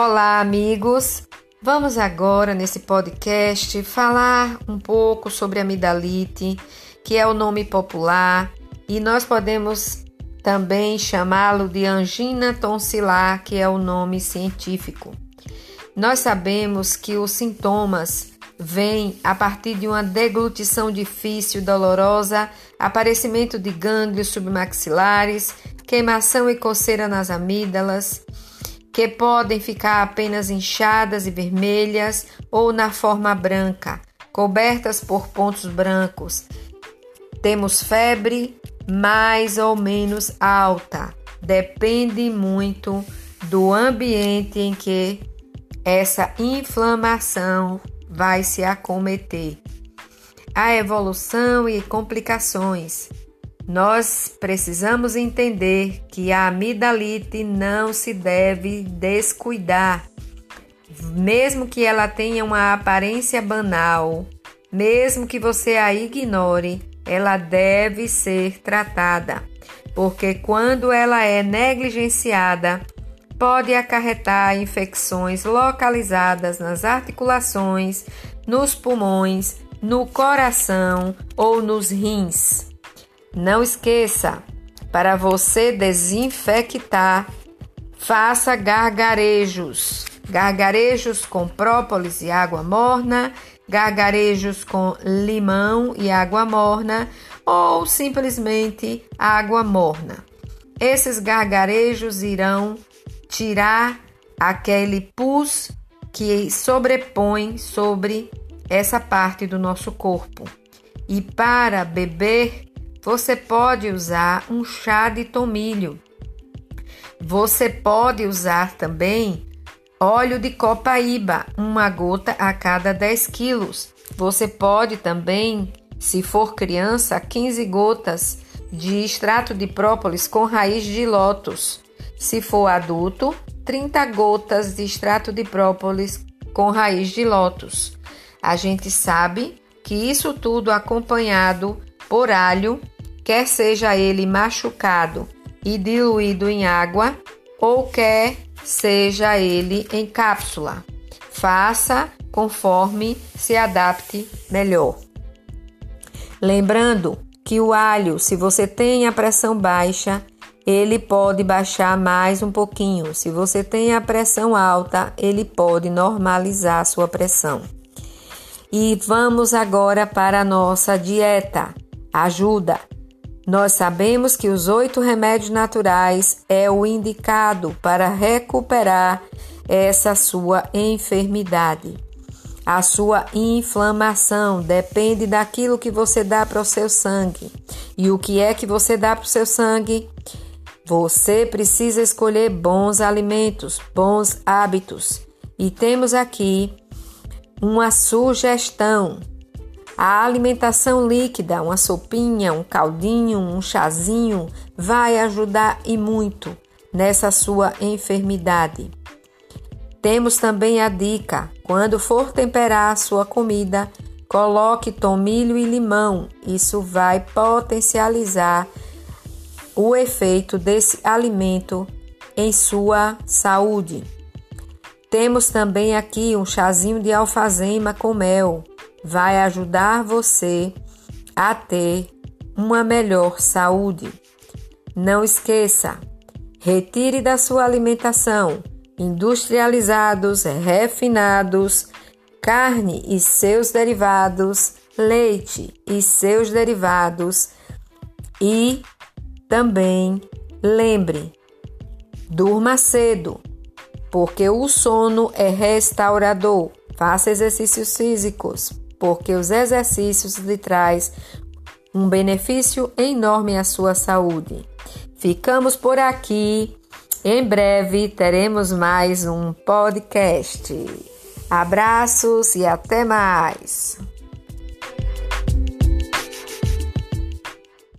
Olá, amigos! Vamos agora nesse podcast falar um pouco sobre amidalite, que é o nome popular, e nós podemos também chamá-lo de angina tonsilar, que é o nome científico. Nós sabemos que os sintomas vêm a partir de uma deglutição difícil, dolorosa, aparecimento de gânglios submaxilares, queimação e coceira nas amígdalas, que podem ficar apenas inchadas e vermelhas ou na forma branca, cobertas por pontos brancos. Temos febre mais ou menos alta, depende muito do ambiente em que essa inflamação vai se acometer. A evolução e complicações. Nós precisamos entender que a amidalite não se deve descuidar, mesmo que ela tenha uma aparência banal, mesmo que você a ignore, ela deve ser tratada, porque quando ela é negligenciada, pode acarretar infecções localizadas nas articulações, nos pulmões, no coração ou nos rins. Não esqueça, para você desinfectar, faça gargarejos. Gargarejos com própolis e água morna, gargarejos com limão e água morna ou simplesmente água morna. Esses gargarejos irão tirar aquele pus que sobrepõe sobre essa parte do nosso corpo. E para beber, você pode usar um chá de tomilho. Você pode usar também óleo de copaíba, uma gota a cada 10 quilos. Você pode também, se for criança, 15 gotas de extrato de própolis com raiz de lótus. Se for adulto, 30 gotas de extrato de própolis com raiz de lótus. A gente sabe que isso tudo acompanhado por alho quer seja ele machucado e diluído em água, ou quer seja ele em cápsula. Faça conforme se adapte melhor. Lembrando que o alho, se você tem a pressão baixa, ele pode baixar mais um pouquinho. Se você tem a pressão alta, ele pode normalizar a sua pressão. E vamos agora para a nossa dieta. Ajuda! Nós sabemos que os oito remédios naturais é o indicado para recuperar essa sua enfermidade. A sua inflamação depende daquilo que você dá para o seu sangue. E o que é que você dá para o seu sangue? Você precisa escolher bons alimentos, bons hábitos. E temos aqui uma sugestão a alimentação líquida, uma sopinha, um caldinho, um chazinho, vai ajudar e muito nessa sua enfermidade. Temos também a dica: quando for temperar a sua comida, coloque tomilho e limão. Isso vai potencializar o efeito desse alimento em sua saúde. Temos também aqui um chazinho de alfazema com mel vai ajudar você a ter uma melhor saúde. Não esqueça, retire da sua alimentação industrializados, refinados, carne e seus derivados, leite e seus derivados e também lembre, durma cedo, porque o sono é restaurador. Faça exercícios físicos porque os exercícios lhe traz um benefício enorme à sua saúde. Ficamos por aqui. Em breve teremos mais um podcast. Abraços e até mais.